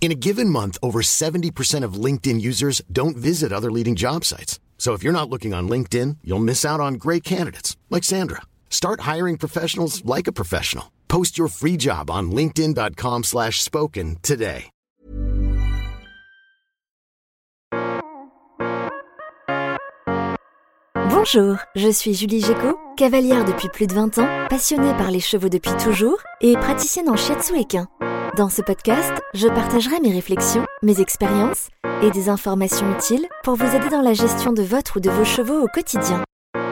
In a given month, over 70% of LinkedIn users don't visit other leading job sites. So if you're not looking on LinkedIn, you'll miss out on great candidates like Sandra. Start hiring professionals like a professional. Post your free job on linkedin.com/spoken slash spoken today. Bonjour, je suis Julie Géco, cavalière depuis plus de 20 ans, passionnée par les chevaux depuis toujours et praticienne en shiatsu équin. Dans ce podcast, je partagerai mes réflexions, mes expériences et des informations utiles pour vous aider dans la gestion de votre ou de vos chevaux au quotidien.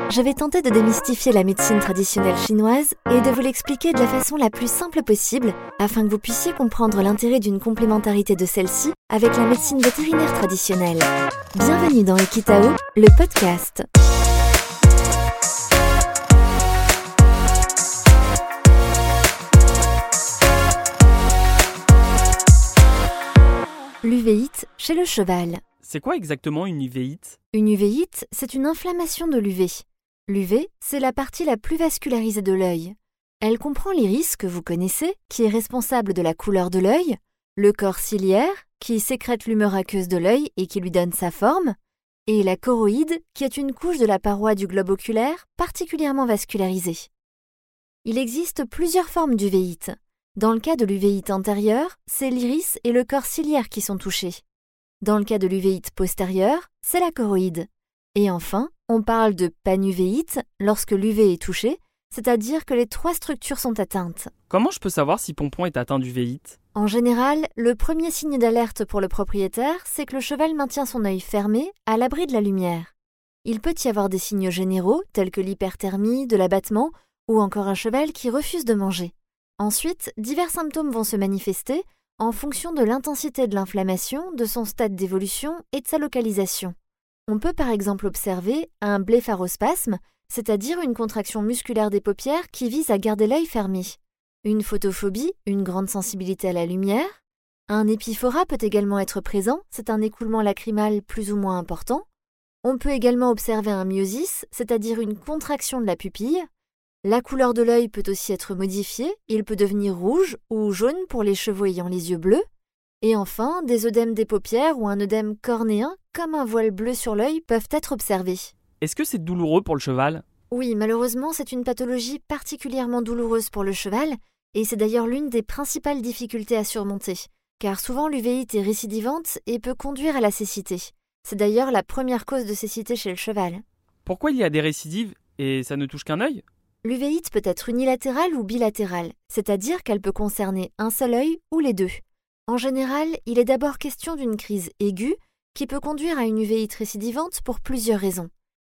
Je vais tenter de démystifier la médecine traditionnelle chinoise et de vous l'expliquer de la façon la plus simple possible afin que vous puissiez comprendre l'intérêt d'une complémentarité de celle-ci avec la médecine vétérinaire traditionnelle. Bienvenue dans Equitao, le podcast. Chez le cheval. C'est quoi exactement une uvéite? Une uvéite, c'est une inflammation de l'UV. L'UV, c'est la partie la plus vascularisée de l'œil. Elle comprend l'iris que vous connaissez, qui est responsable de la couleur de l'œil, le corps ciliaire, qui sécrète l'humeur aqueuse de l'œil et qui lui donne sa forme, et la choroïde, qui est une couche de la paroi du globe oculaire particulièrement vascularisée. Il existe plusieurs formes d'uvéite. Dans le cas de l'uvéite antérieure, c'est l'iris et le corps ciliaire qui sont touchés. Dans le cas de l'uvéite postérieure, c'est la choroïde. Et enfin, on parle de panuvéite lorsque l'UV est touché, c'est-à-dire que les trois structures sont atteintes. Comment je peux savoir si Pompon est atteint d'uvéite? En général, le premier signe d'alerte pour le propriétaire, c'est que le cheval maintient son œil fermé, à l'abri de la lumière. Il peut y avoir des signes généraux, tels que l'hyperthermie, de l'abattement, ou encore un cheval qui refuse de manger. Ensuite, divers symptômes vont se manifester en fonction de l'intensité de l'inflammation, de son stade d'évolution et de sa localisation. On peut par exemple observer un blépharospasme, c'est-à-dire une contraction musculaire des paupières qui vise à garder l'œil fermé, une photophobie, une grande sensibilité à la lumière, un épiphora peut également être présent, c'est un écoulement lacrymal plus ou moins important. On peut également observer un myosis, c'est-à-dire une contraction de la pupille. La couleur de l'œil peut aussi être modifiée, il peut devenir rouge ou jaune pour les chevaux ayant les yeux bleus. Et enfin, des œdèmes des paupières ou un œdème cornéen, comme un voile bleu sur l'œil, peuvent être observés. Est-ce que c'est douloureux pour le cheval? Oui, malheureusement, c'est une pathologie particulièrement douloureuse pour le cheval, et c'est d'ailleurs l'une des principales difficultés à surmonter, car souvent l'uvéite est récidivante et peut conduire à la cécité. C'est d'ailleurs la première cause de cécité chez le cheval. Pourquoi il y a des récidives et ça ne touche qu'un œil? L'uvéite peut être unilatérale ou bilatérale, c'est-à-dire qu'elle peut concerner un seul œil ou les deux. En général, il est d'abord question d'une crise aiguë qui peut conduire à une uvéite récidivante pour plusieurs raisons.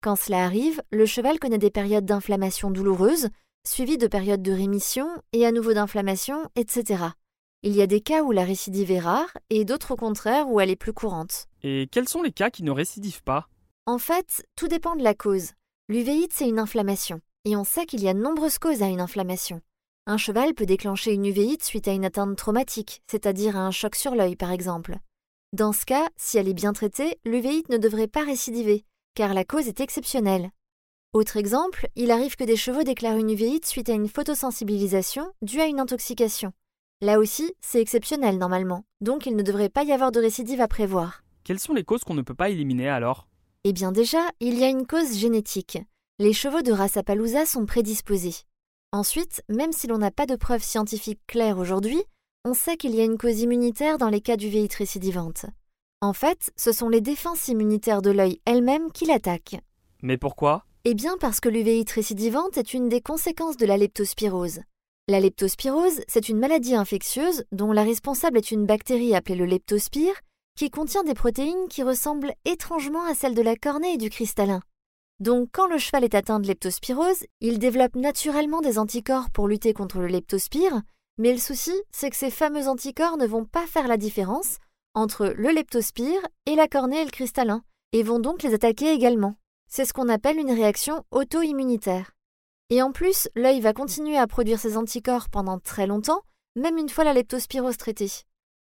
Quand cela arrive, le cheval connaît des périodes d'inflammation douloureuse, suivies de périodes de rémission et à nouveau d'inflammation, etc. Il y a des cas où la récidive est rare et d'autres au contraire où elle est plus courante. Et quels sont les cas qui ne récidivent pas? En fait, tout dépend de la cause. L'uvéite, c'est une inflammation, et on sait qu'il y a de nombreuses causes à une inflammation. Un cheval peut déclencher une uvéite suite à une atteinte traumatique, c'est-à-dire à un choc sur l'œil par exemple. Dans ce cas, si elle est bien traitée, l'uvéite ne devrait pas récidiver, car la cause est exceptionnelle. Autre exemple, il arrive que des chevaux déclarent une uvéite suite à une photosensibilisation due à une intoxication. Là aussi, c'est exceptionnel normalement, donc il ne devrait pas y avoir de récidive à prévoir. Quelles sont les causes qu'on ne peut pas éliminer alors? Eh bien déjà, il y a une cause génétique. Les chevaux de race Appaloosa sont prédisposés. Ensuite, même si l'on n'a pas de preuves scientifiques claires aujourd'hui, on sait qu'il y a une cause immunitaire dans les cas d'uvéite récidivante. En fait, ce sont les défenses immunitaires de l'œil elles-mêmes qui l'attaquent. Mais pourquoi? Eh bien parce que l'uvéite récidivante est une des conséquences de la leptospirose. La leptospirose, c'est une maladie infectieuse dont la responsable est une bactérie appelée le leptospire, qui contient des protéines qui ressemblent étrangement à celles de la cornée et du cristallin. Donc quand le cheval est atteint de leptospirose, il développe naturellement des anticorps pour lutter contre le leptospire, Mais le souci, c'est que ces fameux anticorps ne vont pas faire la différence entre le leptospire et la cornée et le cristallin, et vont donc les attaquer également. C'est ce qu'on appelle une réaction auto-immunitaire. Et en plus, l'œil va continuer à produire ces anticorps pendant très longtemps, même une fois la leptospirose traitée.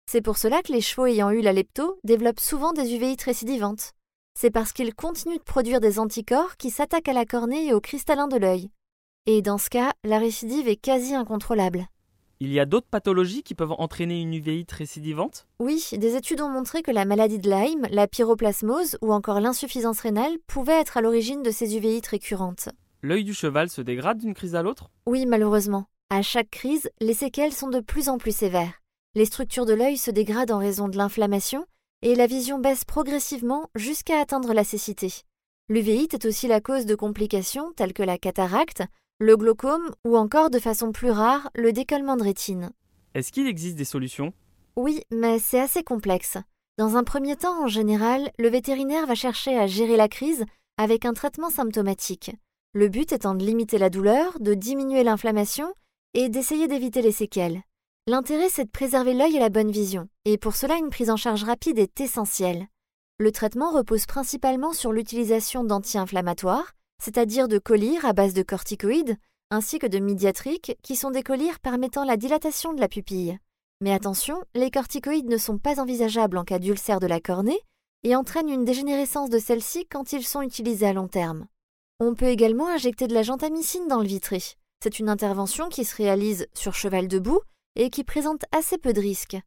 C'est pour cela que les chevaux ayant eu la lepto développent souvent des uvéites récidivantes. C'est parce qu'ils continuent de produire des anticorps qui s'attaquent à la cornée et au cristallin de l'œil. Et dans ce cas, la récidive est quasi incontrôlable. Il y a d'autres pathologies qui peuvent entraîner une uvéite récidivante? Oui, des études ont montré que la maladie de Lyme, la pyroplasmose ou encore l'insuffisance rénale pouvaient être à l'origine de ces uvéites récurrentes. L'œil du cheval se dégrade d'une crise à l'autre? Oui, malheureusement. À chaque crise, les séquelles sont de plus en plus sévères. Les structures de l'œil se dégradent en raison de l'inflammation et la vision baisse progressivement jusqu'à atteindre la cécité. L'uvéite est aussi la cause de complications telles que la cataracte, le glaucome ou encore de façon plus rare le décollement de rétine. Est-ce qu'il existe des solutions? Oui, mais c'est assez complexe. Dans un premier temps, en général, le vétérinaire va chercher à gérer la crise avec un traitement symptomatique. Le but étant de limiter la douleur, de diminuer l'inflammation et d'essayer d'éviter les séquelles. L'intérêt, c'est de préserver l'œil et la bonne vision, et pour cela, une prise en charge rapide est essentielle. Le traitement repose principalement sur l'utilisation d'anti-inflammatoires, c'est-à-dire de collyres à base de corticoïdes, ainsi que de médiatriques, qui sont des collyres permettant la dilatation de la pupille. Mais attention, les corticoïdes ne sont pas envisageables en cas d'ulcère de la cornée et entraînent une dégénérescence de celle-ci quand ils sont utilisés à long terme. On peut également injecter de la gentamicine dans le vitré. C'est une intervention qui se réalise sur cheval debout et qui présente assez peu de risques.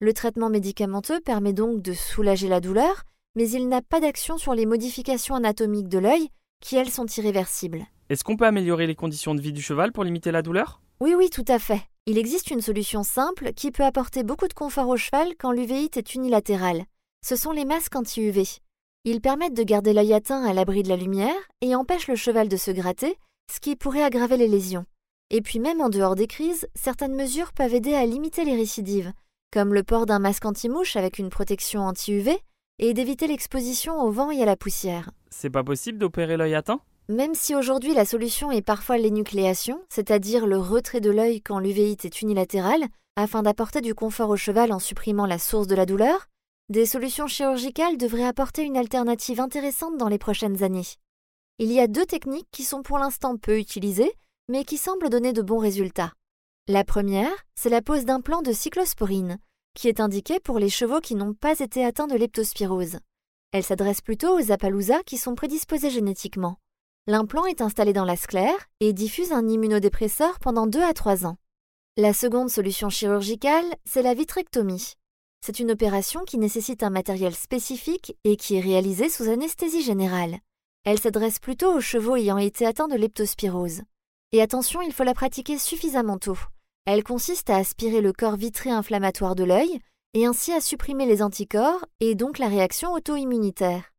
Le traitement médicamenteux permet donc de soulager la douleur, mais il n'a pas d'action sur les modifications anatomiques de l'œil qui, elles, sont irréversibles. Est-ce qu'on peut améliorer les conditions de vie du cheval pour limiter la douleur? Oui, oui, tout à fait. Il existe une solution simple qui peut apporter beaucoup de confort au cheval quand l'uvéite est unilatérale. Ce sont les masques anti-UV. Ils permettent de garder l'œil atteint à l'abri de la lumière et empêchent le cheval de se gratter, ce qui pourrait aggraver les lésions. Et puis même en dehors des crises, certaines mesures peuvent aider à limiter les récidives, comme le port d'un masque anti-mouche avec une protection anti-UV et d'éviter l'exposition au vent et à la poussière. C'est pas possible d'opérer l'œil atteint Même si aujourd'hui la solution est parfois l'énucléation, c'est-à-dire le retrait de l'œil quand l'uvéite est unilatérale, afin d'apporter du confort au cheval en supprimant la source de la douleur, des solutions chirurgicales devraient apporter une alternative intéressante dans les prochaines années. Il y a deux techniques qui sont pour l'instant peu utilisées, mais qui semblent donner de bons résultats. La première, c'est la pose d'implants de cyclosporine, qui est indiquée pour les chevaux qui n'ont pas été atteints de leptospirose. Elle s'adresse plutôt aux Appaloosa qui sont prédisposés génétiquement. L'implant est installé dans la sclère et diffuse un immunodépresseur pendant 2 à 3 ans. La seconde solution chirurgicale, c'est la vitrectomie. C'est une opération qui nécessite un matériel spécifique et qui est réalisée sous anesthésie générale. Elle s'adresse plutôt aux chevaux ayant été atteints de leptospirose. Et attention, il faut la pratiquer suffisamment tôt. Elle consiste à aspirer le corps vitré inflammatoire de l'œil et ainsi à supprimer les anticorps et donc la réaction auto-immunitaire.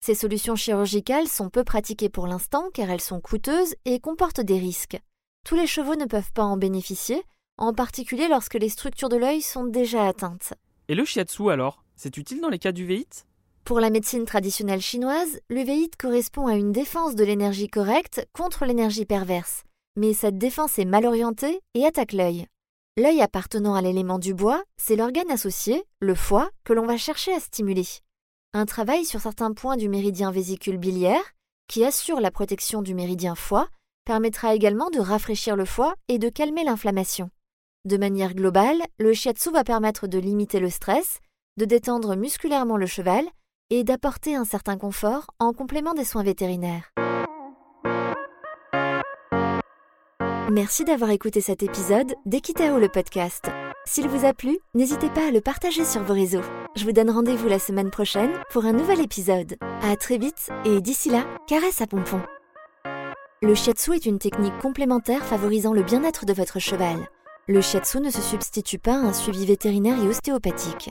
Ces solutions chirurgicales sont peu pratiquées pour l'instant car elles sont coûteuses et comportent des risques. Tous les chevaux ne peuvent pas en bénéficier, en particulier lorsque les structures de l'œil sont déjà atteintes. Et le shiatsu alors? C'est utile dans les cas d'uvéite Pour la médecine traditionnelle chinoise, l'uvéite correspond à une défense de l'énergie correcte contre l'énergie perverse mais cette défense est mal orientée et attaque l'œil. L'œil appartenant à l'élément du bois, c'est l'organe associé, le foie, que l'on va chercher à stimuler. Un travail sur certains points du méridien vésicule biliaire, qui assure la protection du méridien foie, permettra également de rafraîchir le foie et de calmer l'inflammation. De manière globale, le shiatsu va permettre de limiter le stress, de détendre musculairement le cheval et d'apporter un certain confort en complément des soins vétérinaires. Merci d'avoir écouté cet épisode d'Equitao le podcast. S'il vous a plu, n'hésitez pas à le partager sur vos réseaux. Je vous donne rendez-vous la semaine prochaine pour un nouvel épisode. À très vite et d'ici là, caresse à pompon. Le shiatsu est une technique complémentaire favorisant le bien-être de votre cheval. Le shiatsu ne se substitue pas à un suivi vétérinaire et ostéopathique.